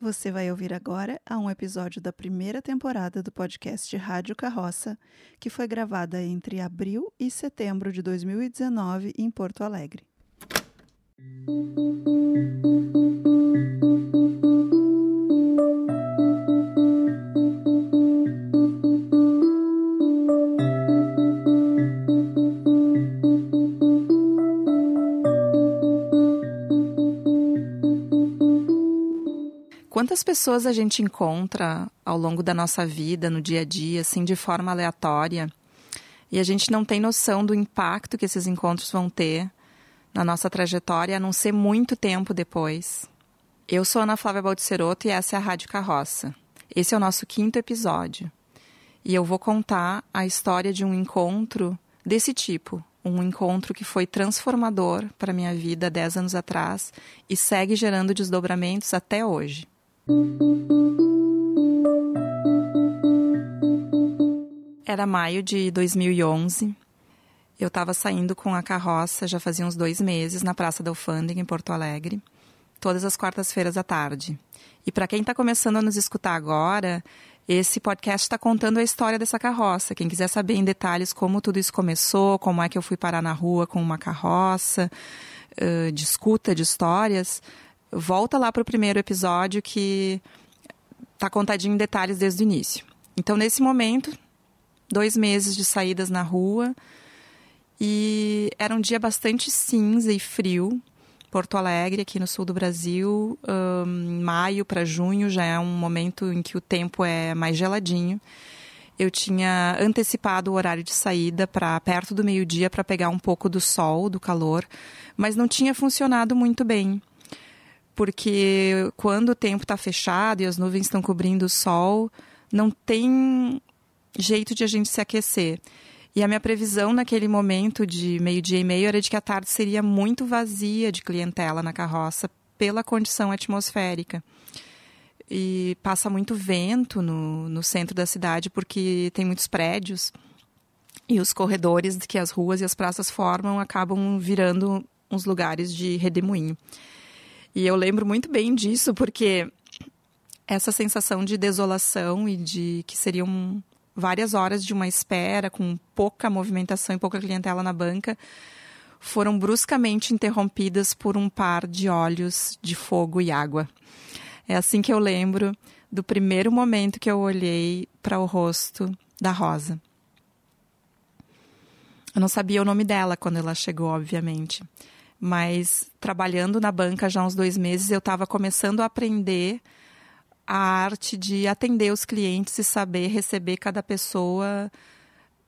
Você vai ouvir agora a um episódio da primeira temporada do podcast Rádio Carroça, que foi gravada entre abril e setembro de 2019 em Porto Alegre. Quantas pessoas a gente encontra ao longo da nossa vida, no dia a dia, assim, de forma aleatória, e a gente não tem noção do impacto que esses encontros vão ter na nossa trajetória, a não ser muito tempo depois. Eu sou Ana Flávia Baldiceroto e essa é a Rádio Carroça. Esse é o nosso quinto episódio. E eu vou contar a história de um encontro desse tipo, um encontro que foi transformador para minha vida dez anos atrás e segue gerando desdobramentos até hoje. Era maio de 2011. Eu estava saindo com a carroça já fazia uns dois meses na Praça da Alfândega, em Porto Alegre, todas as quartas-feiras à tarde. E para quem está começando a nos escutar agora, esse podcast está contando a história dessa carroça. Quem quiser saber em detalhes como tudo isso começou, como é que eu fui parar na rua com uma carroça, uh, de escuta de histórias, volta lá para o primeiro episódio que está contadinho em detalhes desde o início. Então, nesse momento, dois meses de saídas na rua e era um dia bastante cinza e frio. Porto Alegre, aqui no sul do Brasil, um, maio para junho já é um momento em que o tempo é mais geladinho. Eu tinha antecipado o horário de saída para perto do meio-dia para pegar um pouco do sol, do calor, mas não tinha funcionado muito bem porque quando o tempo está fechado e as nuvens estão cobrindo o sol, não tem jeito de a gente se aquecer. E a minha previsão naquele momento de meio-dia e meio era de que a tarde seria muito vazia de clientela na carroça pela condição atmosférica. E passa muito vento no, no centro da cidade porque tem muitos prédios e os corredores que as ruas e as praças formam acabam virando uns lugares de redemoinho. E eu lembro muito bem disso, porque essa sensação de desolação e de que seriam várias horas de uma espera com pouca movimentação e pouca clientela na banca foram bruscamente interrompidas por um par de olhos de fogo e água. É assim que eu lembro do primeiro momento que eu olhei para o rosto da Rosa. Eu não sabia o nome dela quando ela chegou, obviamente mas trabalhando na banca já há uns dois meses, eu estava começando a aprender a arte de atender os clientes e saber receber cada pessoa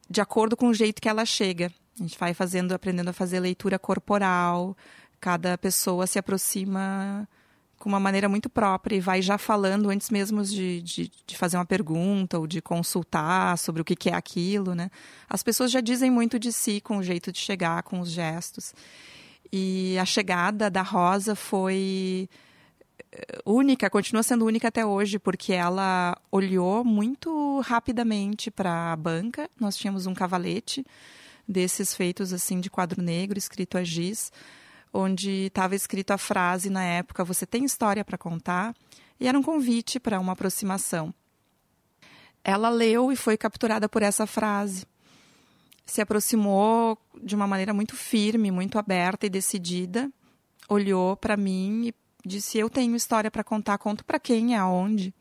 de acordo com o jeito que ela chega. A gente vai fazendo, aprendendo a fazer leitura corporal, cada pessoa se aproxima com uma maneira muito própria e vai já falando antes mesmo de, de, de, fazer uma pergunta ou de consultar sobre o que, que é aquilo, né? As pessoas já dizem muito de si com o jeito de chegar, com os gestos. E a chegada da Rosa foi eh, única, continua sendo única até hoje, porque ela olhou muito rapidamente para a banca. Nós tínhamos um cavalete desses feitos assim de quadro negro, escrito a giz, onde estava escrito a frase na época: "Você tem história para contar?" E era um convite para uma aproximação. Ela leu e foi capturada por essa frase se aproximou de uma maneira muito firme, muito aberta e decidida, olhou para mim e disse: Eu tenho história para contar, conto para quem e aonde.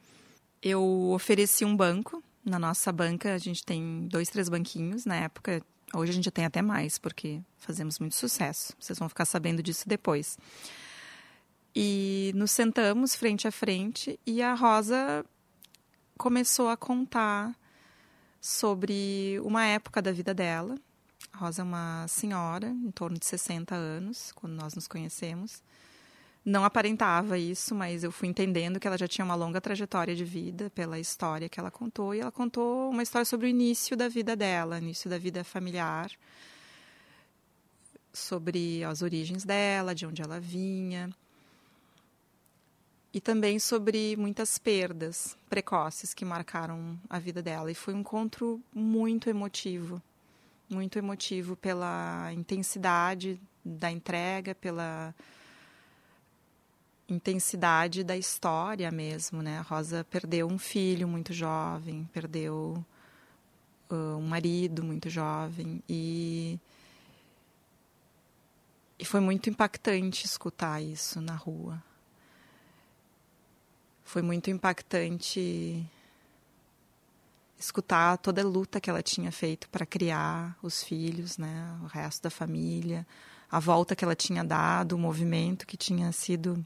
Eu ofereci um banco. Na nossa banca, a gente tem dois, três banquinhos. Na época, hoje a gente tem até mais, porque fazemos muito sucesso. Vocês vão ficar sabendo disso depois. E nos sentamos frente a frente e a Rosa começou a contar sobre uma época da vida dela. A Rosa é uma senhora, em torno de 60 anos, quando nós nos conhecemos. Não aparentava isso, mas eu fui entendendo que ela já tinha uma longa trajetória de vida pela história que ela contou. E ela contou uma história sobre o início da vida dela, início da vida familiar, sobre as origens dela, de onde ela vinha e também sobre muitas perdas precoces que marcaram a vida dela. E foi um encontro muito emotivo, muito emotivo pela intensidade da entrega, pela intensidade da história mesmo, né? A Rosa perdeu um filho muito jovem, perdeu uh, um marido muito jovem e e foi muito impactante escutar isso na rua. Foi muito impactante escutar toda a luta que ela tinha feito para criar os filhos, né, o resto da família, a volta que ela tinha dado, o movimento que tinha sido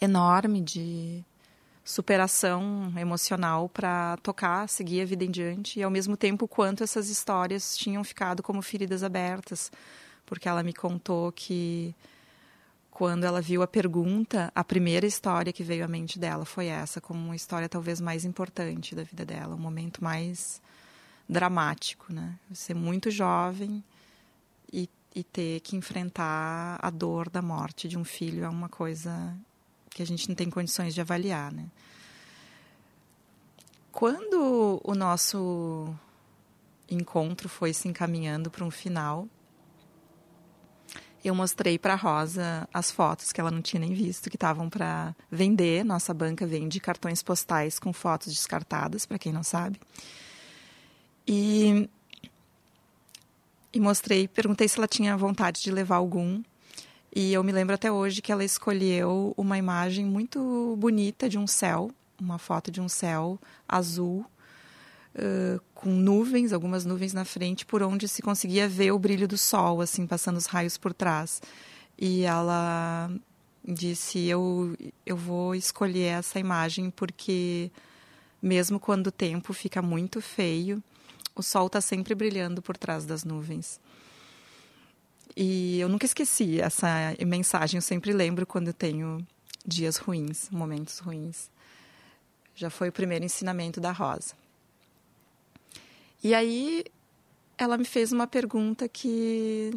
enorme de superação emocional para tocar, seguir a vida em diante e ao mesmo tempo quanto essas histórias tinham ficado como feridas abertas, porque ela me contou que quando ela viu a pergunta, a primeira história que veio à mente dela foi essa, como uma história talvez mais importante da vida dela, um momento mais dramático, né? Ser muito jovem e, e ter que enfrentar a dor da morte de um filho é uma coisa que a gente não tem condições de avaliar, né? Quando o nosso encontro foi se encaminhando para um final, eu mostrei para Rosa as fotos que ela não tinha nem visto, que estavam para vender. Nossa banca vende cartões postais com fotos descartadas, para quem não sabe. E, e mostrei, perguntei se ela tinha vontade de levar algum. E eu me lembro até hoje que ela escolheu uma imagem muito bonita de um céu, uma foto de um céu azul uh, com nuvens, algumas nuvens na frente, por onde se conseguia ver o brilho do sol, assim, passando os raios por trás. E ela disse: Eu, eu vou escolher essa imagem porque, mesmo quando o tempo fica muito feio, o sol está sempre brilhando por trás das nuvens. E eu nunca esqueci essa mensagem, eu sempre lembro quando tenho dias ruins, momentos ruins. Já foi o primeiro ensinamento da Rosa. E aí ela me fez uma pergunta que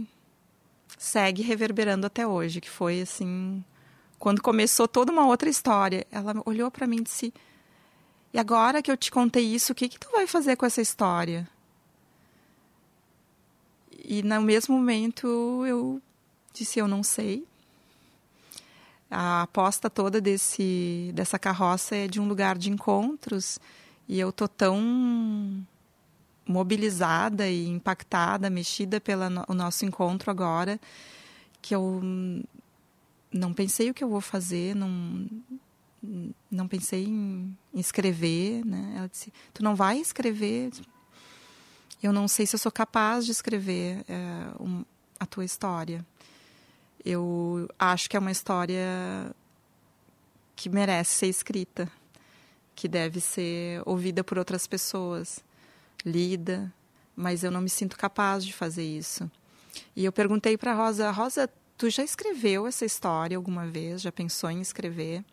segue reverberando até hoje, que foi assim, quando começou toda uma outra história, ela olhou para mim e disse: "E agora que eu te contei isso, o que que tu vai fazer com essa história?" E no mesmo momento eu disse: "Eu não sei." A aposta toda desse dessa carroça é de um lugar de encontros e eu tô tão mobilizada e impactada, mexida pelo no, nosso encontro agora, que eu não pensei o que eu vou fazer, não não pensei em, escrever, né? Ela disse: "Tu não vai escrever? Eu não sei se eu sou capaz de escrever é, um, a tua história. Eu acho que é uma história que merece ser escrita, que deve ser ouvida por outras pessoas." Lida, mas eu não me sinto capaz de fazer isso. E eu perguntei para Rosa, Rosa, tu já escreveu essa história alguma vez? Já pensou em escrever?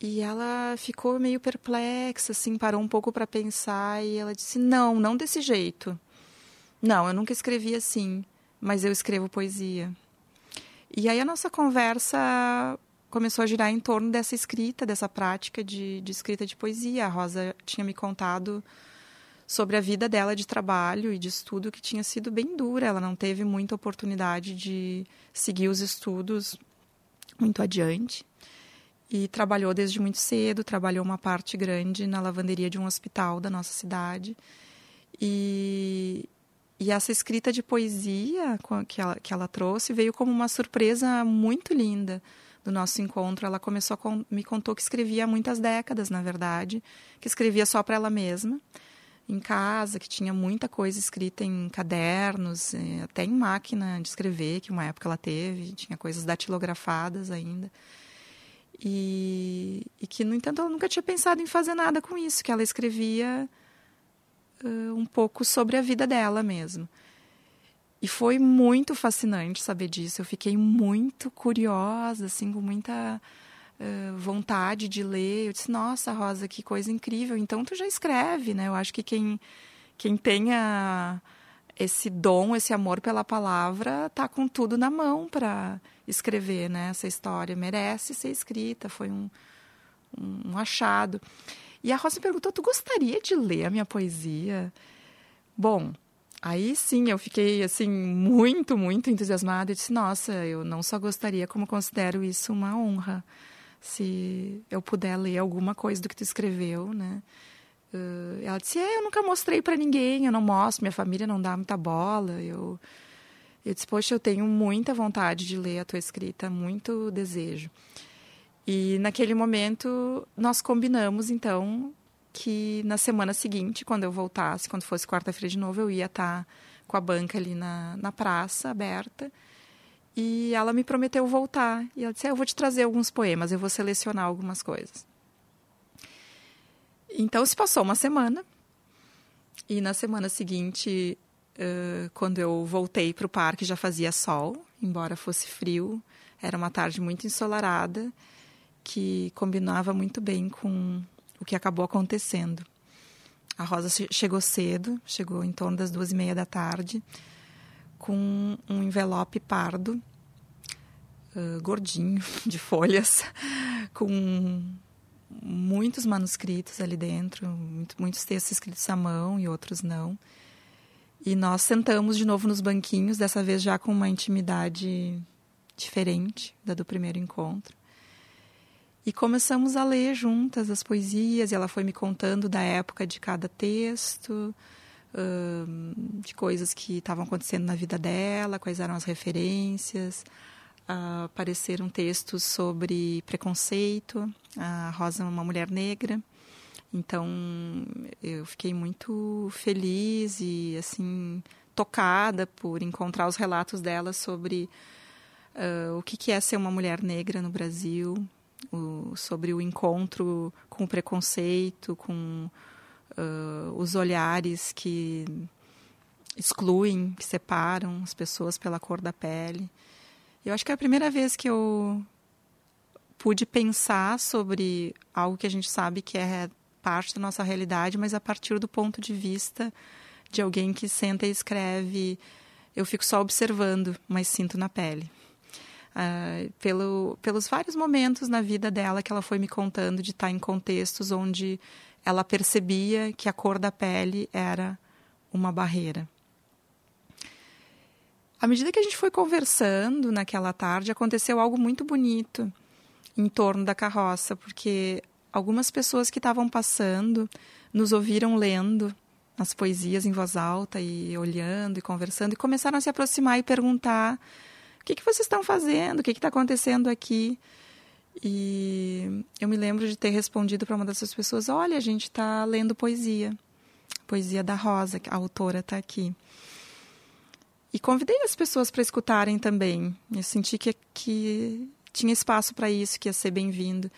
E ela ficou meio perplexa, assim, parou um pouco para pensar e ela disse: "Não, não desse jeito. Não, eu nunca escrevi assim, mas eu escrevo poesia." E aí a nossa conversa começou a girar em torno dessa escrita, dessa prática de, de escrita de poesia. A Rosa tinha me contado sobre a vida dela de trabalho e de estudo que tinha sido bem dura. Ela não teve muita oportunidade de seguir os estudos muito adiante. E trabalhou desde muito cedo, trabalhou uma parte grande na lavanderia de um hospital da nossa cidade. E, e essa escrita de poesia que ela, que ela trouxe veio como uma surpresa muito linda do nosso encontro, ela começou a me contou que escrevia há muitas décadas, na verdade, que escrevia só para ela mesma, em casa, que tinha muita coisa escrita em cadernos, eh, até em máquina de escrever, que uma época ela teve, tinha coisas datilografadas ainda. E, e que, no entanto, ela nunca tinha pensado em fazer nada com isso, que ela escrevia uh, um pouco sobre a vida dela mesmo. E foi muito fascinante saber disso. Eu fiquei muito curiosa, assim, com muita uh, vontade de ler. Eu disse, nossa, Rosa, que coisa incrível. Então, tu já escreve, né? Eu acho que quem, quem tenha esse dom, esse amor pela palavra, tá com tudo na mão para escrever, né? Essa história merece ser escrita. Foi um, um, achado. E a Rosa perguntou, tu gostaria de ler a minha poesia? Bom, Aí sim, eu fiquei assim muito, muito entusiasmada e disse: "Nossa, eu não só gostaria, como considero isso uma honra, se eu puder ler alguma coisa do que tu escreveu, né?" Uh, ela disse: "É, eu nunca mostrei para ninguém, eu não mostro, minha família não dá muita bola, eu eu disse, poxa, eu tenho muita vontade de ler a tua escrita, muito desejo. E naquele momento nós combinamos, então, que na semana seguinte, quando eu voltasse, quando fosse quarta-feira de novo, eu ia estar com a banca ali na, na praça, aberta. E ela me prometeu voltar. E ela disse: ah, Eu vou te trazer alguns poemas, eu vou selecionar algumas coisas. Então se passou uma semana. E na semana seguinte, uh, quando eu voltei para o parque, já fazia sol, embora fosse frio. Era uma tarde muito ensolarada, que combinava muito bem com o que acabou acontecendo. A Rosa chegou cedo, chegou em torno das duas e meia da tarde, com um envelope pardo, uh, gordinho, de folhas, com muitos manuscritos ali dentro, muito, muitos textos escritos à mão e outros não. E nós sentamos de novo nos banquinhos, dessa vez já com uma intimidade diferente da do primeiro encontro. E começamos a ler juntas as poesias, e ela foi me contando da época de cada texto, de coisas que estavam acontecendo na vida dela, quais eram as referências. apareceram textos sobre preconceito. A Rosa é uma mulher negra, então eu fiquei muito feliz e assim tocada por encontrar os relatos dela sobre uh, o que, que é ser uma mulher negra no Brasil, o, sobre o encontro com o preconceito, com uh, os olhares que excluem, que separam as pessoas pela cor da pele. Eu acho que é a primeira vez que eu pude pensar sobre algo que a gente sabe que é parte da nossa realidade, mas a partir do ponto de vista de alguém que senta e escreve. Eu fico só observando, mas sinto na pele uh, pelo, pelos vários momentos na vida dela que ela foi me contando de estar em contextos onde ela percebia que a cor da pele era uma barreira. À medida que a gente foi conversando naquela tarde, aconteceu algo muito bonito em torno da carroça, porque algumas pessoas que estavam passando nos ouviram lendo as poesias em voz alta e olhando e conversando e começaram a se aproximar e perguntar o que, que vocês estão fazendo? O que está acontecendo aqui? E eu me lembro de ter respondido para uma dessas pessoas: Olha, a gente está lendo poesia, poesia da Rosa, a autora está aqui. E convidei as pessoas para escutarem também. Eu senti que, que tinha espaço para isso, que ia ser bem-vindo.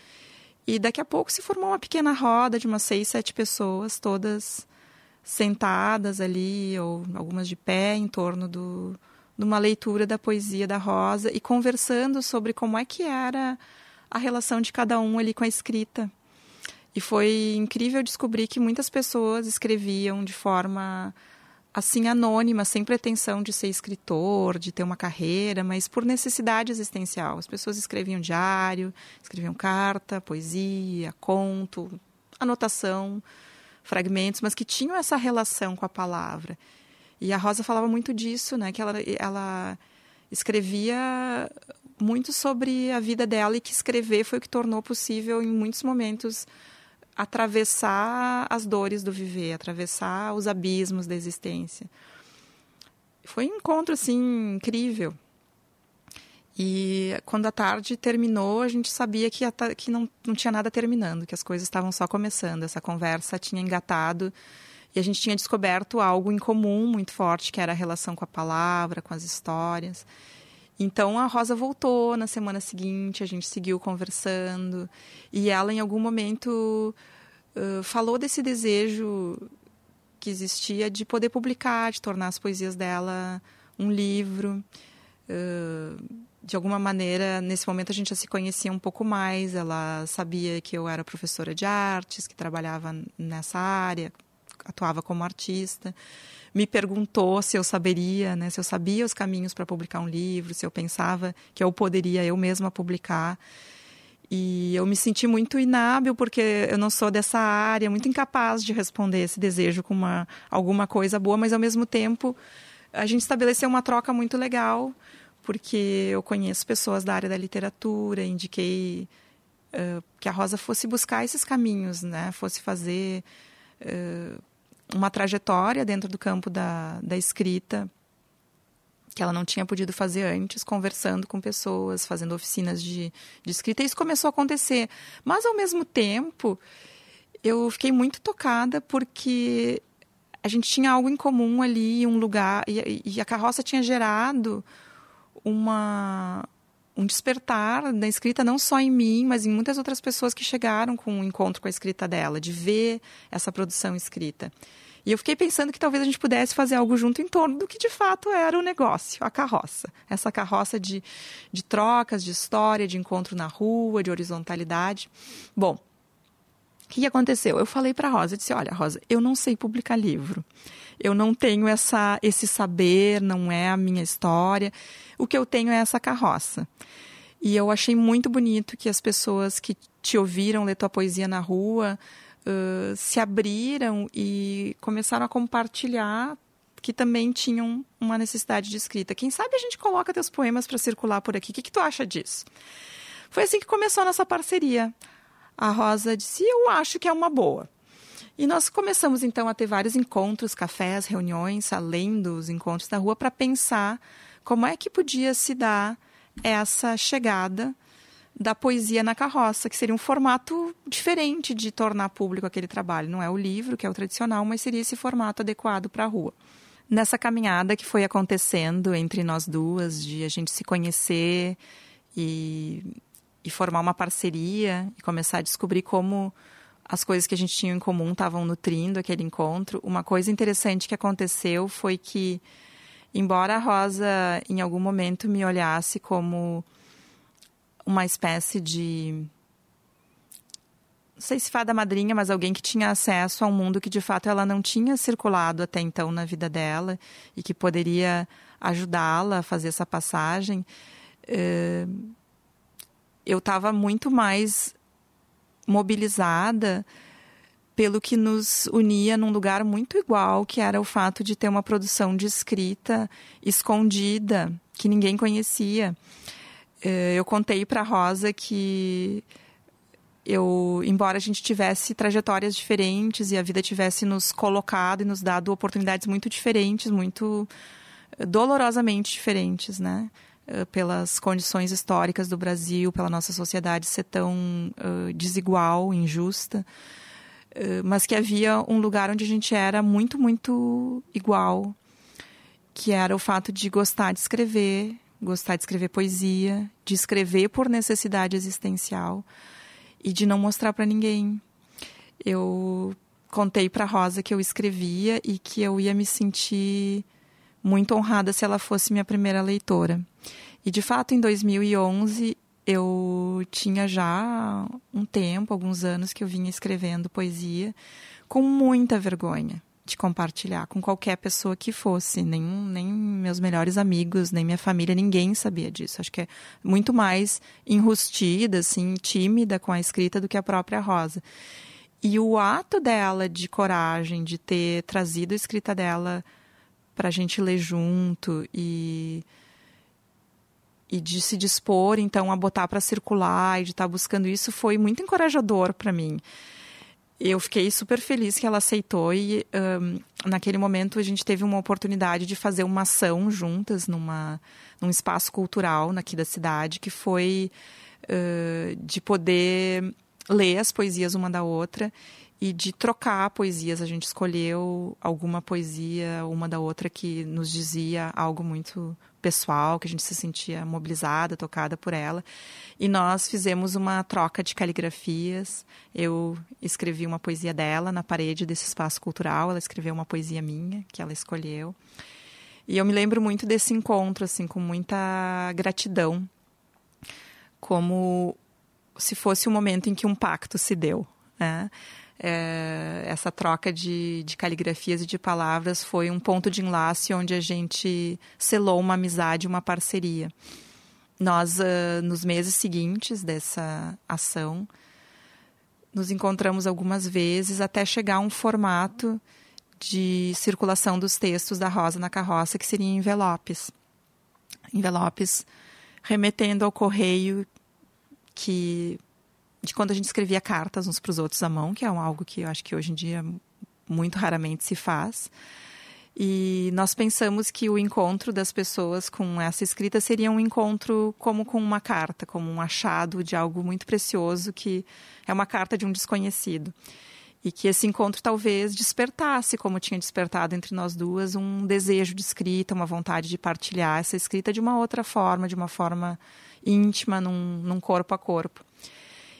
E daqui a pouco se formou uma pequena roda de umas seis, sete pessoas, todas sentadas ali, ou algumas de pé, em torno do, numa leitura da poesia da Rosa e conversando sobre como é que era a relação de cada um ali com a escrita. E foi incrível descobrir que muitas pessoas escreviam de forma assim anônima, sem pretensão de ser escritor, de ter uma carreira, mas por necessidade existencial. As pessoas escreviam diário, escreviam carta, poesia, conto, anotação, fragmentos, mas que tinham essa relação com a palavra. E a Rosa falava muito disso, né? Que ela, ela escrevia muito sobre a vida dela e que escrever foi o que tornou possível, em muitos momentos, atravessar as dores do viver, atravessar os abismos da existência. Foi um encontro, assim, incrível. E quando a tarde terminou, a gente sabia que, que não, não tinha nada terminando, que as coisas estavam só começando. Essa conversa tinha engatado e a gente tinha descoberto algo em comum muito forte, que era a relação com a palavra, com as histórias. Então a Rosa voltou na semana seguinte, a gente seguiu conversando e ela em algum momento uh, falou desse desejo que existia de poder publicar, de tornar as poesias dela um livro. Uh, de alguma maneira, nesse momento a gente já se conhecia um pouco mais. Ela sabia que eu era professora de artes, que trabalhava nessa área, atuava como artista, me perguntou se eu saberia, né, se eu sabia os caminhos para publicar um livro, se eu pensava que eu poderia eu mesma publicar. E eu me senti muito inábil porque eu não sou dessa área, muito incapaz de responder esse desejo com uma, alguma coisa boa, mas ao mesmo tempo a gente estabeleceu uma troca muito legal, porque eu conheço pessoas da área da literatura, indiquei uh, que a Rosa fosse buscar esses caminhos, né? fosse fazer uh, uma trajetória dentro do campo da, da escrita que ela não tinha podido fazer antes, conversando com pessoas, fazendo oficinas de, de escrita. E isso começou a acontecer. Mas, ao mesmo tempo, eu fiquei muito tocada porque a gente tinha algo em comum ali, um lugar. E, e a carroça tinha gerado uma, um despertar da escrita, não só em mim, mas em muitas outras pessoas que chegaram com o um encontro com a escrita dela, de ver essa produção escrita. E eu fiquei pensando que talvez a gente pudesse fazer algo junto em torno do que de fato era o negócio, a carroça. Essa carroça de, de trocas, de história, de encontro na rua, de horizontalidade. Bom, o que aconteceu? Eu falei para a Rosa, disse, olha, Rosa, eu não sei publicar livro. Eu não tenho essa, esse saber, não é a minha história. O que eu tenho é essa carroça. E eu achei muito bonito que as pessoas que te ouviram ler tua poesia na rua se abriram e começaram a compartilhar que também tinham uma necessidade de escrita. Quem sabe a gente coloca teus poemas para circular por aqui. O que, que tu acha disso? Foi assim que começou a nossa parceria. A Rosa disse: Eu acho que é uma boa. E nós começamos então a ter vários encontros, cafés, reuniões, além dos encontros da rua, para pensar como é que podia se dar essa chegada da poesia na carroça, que seria um formato diferente de tornar público aquele trabalho. Não é o livro, que é o tradicional, mas seria esse formato adequado para a rua. Nessa caminhada que foi acontecendo entre nós duas, de a gente se conhecer e, e formar uma parceria e começar a descobrir como as coisas que a gente tinha em comum estavam nutrindo aquele encontro. Uma coisa interessante que aconteceu foi que, embora a Rosa em algum momento me olhasse como uma espécie de não sei se fada madrinha, mas alguém que tinha acesso a um mundo que de fato ela não tinha circulado até então na vida dela e que poderia ajudá-la a fazer essa passagem. Eh, eu estava muito mais mobilizada pelo que nos unia num lugar muito igual, que era o fato de ter uma produção de escrita escondida, que ninguém conhecia. Eh, eu contei para Rosa que eu, embora a gente tivesse trajetórias diferentes e a vida tivesse nos colocado e nos dado oportunidades muito diferentes, muito eh, dolorosamente diferentes, né? Eh, pelas condições históricas do Brasil, pela nossa sociedade ser tão uh, desigual, injusta, uh, mas que havia um lugar onde a gente era muito, muito igual, que era o fato de gostar de escrever, gostar de escrever poesia, de escrever por necessidade existencial e de não mostrar para ninguém. Eu contei para Rosa que eu escrevia e que eu ia me sentir muito honrada se ela fosse minha primeira leitora. E de fato, em 2011, eu tinha já um tempo, alguns anos que eu vinha escrevendo poesia com muita vergonha de compartilhar com qualquer pessoa que fosse, nem, nem meus melhores amigos, nem minha família, ninguém sabia disso. Acho que é muito mais enrustida, assim, tímida com a escrita do que a própria Rosa. E o ato dela de coragem, de ter trazido a escrita dela para a gente ler junto e e de se dispor então a botar para circular e de estar tá buscando isso foi muito encorajador para mim eu fiquei super feliz que ela aceitou e um, naquele momento a gente teve uma oportunidade de fazer uma ação juntas numa, num espaço cultural aqui da cidade que foi uh, de poder ler as poesias uma da outra e de trocar poesias. A gente escolheu alguma poesia uma da outra que nos dizia algo muito pessoal, que a gente se sentia mobilizada, tocada por ela. E nós fizemos uma troca de caligrafias. Eu escrevi uma poesia dela na parede desse espaço cultural, ela escreveu uma poesia minha, que ela escolheu. E eu me lembro muito desse encontro, assim, com muita gratidão, como se fosse o um momento em que um pacto se deu. Né? É, essa troca de, de caligrafias e de palavras foi um ponto de enlace onde a gente selou uma amizade, uma parceria. nós, uh, nos meses seguintes dessa ação, nos encontramos algumas vezes até chegar a um formato de circulação dos textos da Rosa na Carroça, que seriam envelopes. Envelopes remetendo ao correio que de quando a gente escrevia cartas uns para os outros à mão, que é algo que eu acho que hoje em dia muito raramente se faz. E nós pensamos que o encontro das pessoas com essa escrita seria um encontro como com uma carta, como um achado de algo muito precioso que é uma carta de um desconhecido. E que esse encontro talvez despertasse, como tinha despertado entre nós duas, um desejo de escrita, uma vontade de partilhar essa escrita de uma outra forma, de uma forma íntima, num, num corpo a corpo.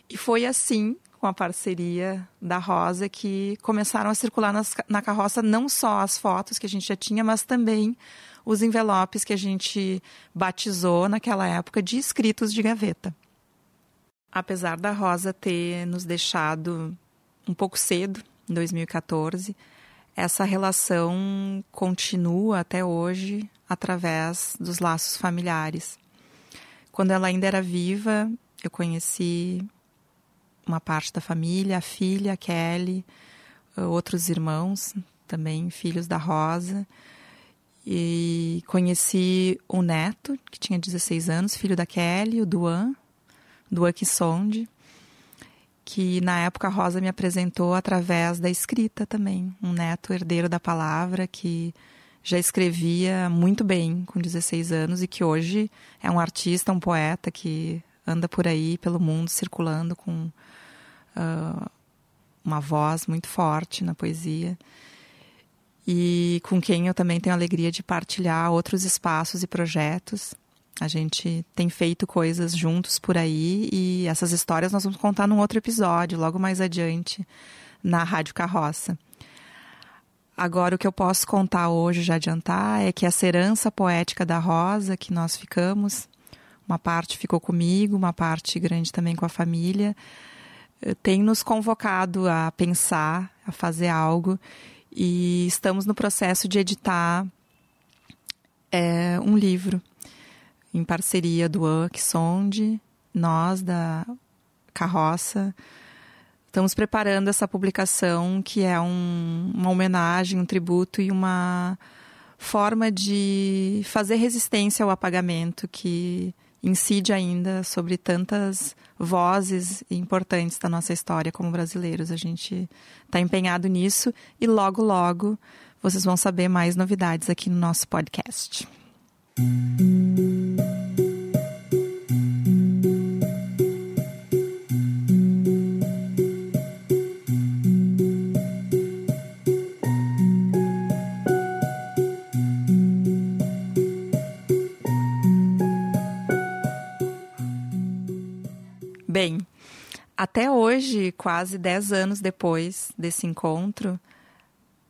E foi assim com a parceria da Rosa que começaram a circular nas, na carroça não só as fotos que a gente já tinha, mas também os envelopes que a gente batizou naquela época de escritos de gaveta. Apesar da Rosa ter nos deixado um pouco cedo, em 2014, essa relação continua até hoje através dos laços familiares. Quando ela ainda era viva, eu conheci uma parte da família, a filha, a Kelly, outros irmãos, também filhos da Rosa. E conheci o neto, que tinha 16 anos, filho da Kelly, o Duan, Duan Kissonde, que na época a Rosa me apresentou através da escrita também. Um neto herdeiro da palavra que já escrevia muito bem com 16 anos e que hoje é um artista, um poeta que anda por aí pelo mundo circulando com uh, uma voz muito forte na poesia e com quem eu também tenho alegria de partilhar outros espaços e projetos. A gente tem feito coisas juntos por aí e essas histórias nós vamos contar num outro episódio, logo mais adiante, na Rádio Carroça. Agora, o que eu posso contar hoje, já adiantar, é que essa herança poética da Rosa, que nós ficamos, uma parte ficou comigo, uma parte grande também com a família, tem nos convocado a pensar, a fazer algo e estamos no processo de editar é, um livro em parceria do Sonde, nós da Carroça. Estamos preparando essa publicação que é um, uma homenagem, um tributo e uma forma de fazer resistência ao apagamento que incide ainda sobre tantas vozes importantes da nossa história como brasileiros. A gente está empenhado nisso e logo, logo vocês vão saber mais novidades aqui no nosso podcast. Bem, quase 10 anos depois desse encontro,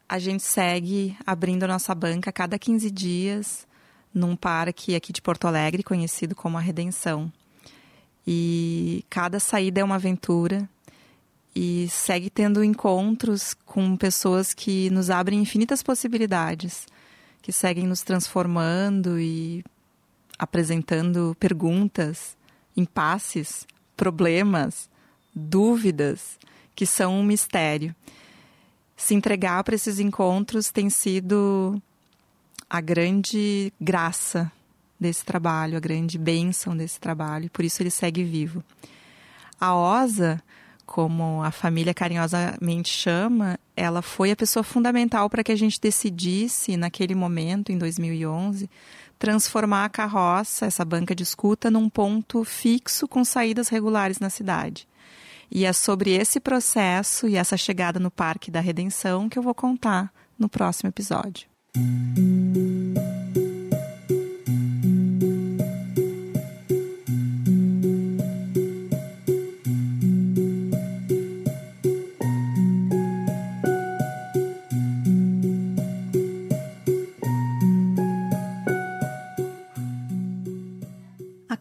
a gente segue abrindo a nossa banca a cada 15 dias num parque aqui de Porto Alegre, conhecido como a Redenção. E cada saída é uma aventura e segue tendo encontros com pessoas que nos abrem infinitas possibilidades, que seguem nos transformando e apresentando perguntas, impasses problemas, dúvidas, que são um mistério. Se entregar para esses encontros tem sido a grande graça desse trabalho, a grande bênção desse trabalho, e por isso ele segue vivo. A Osa, como a família carinhosamente chama, ela foi a pessoa fundamental para que a gente decidisse, naquele momento, em 2011, transformar a carroça, essa banca de escuta, num ponto fixo com saídas regulares na cidade. E é sobre esse processo e essa chegada no Parque da Redenção que eu vou contar no próximo episódio.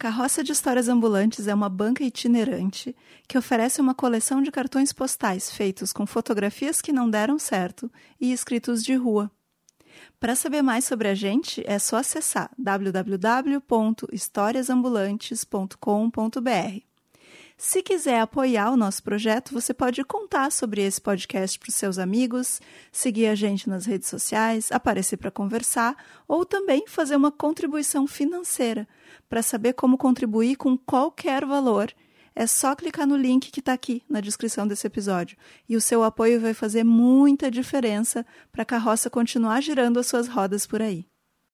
Carroça de Histórias Ambulantes é uma banca itinerante que oferece uma coleção de cartões postais feitos com fotografias que não deram certo e escritos de rua. Para saber mais sobre a gente, é só acessar www.historiasambulantes.com.br. Se quiser apoiar o nosso projeto, você pode contar sobre esse podcast para os seus amigos, seguir a gente nas redes sociais, aparecer para conversar ou também fazer uma contribuição financeira. Para saber como contribuir com qualquer valor, é só clicar no link que está aqui na descrição desse episódio. E o seu apoio vai fazer muita diferença para a carroça continuar girando as suas rodas por aí.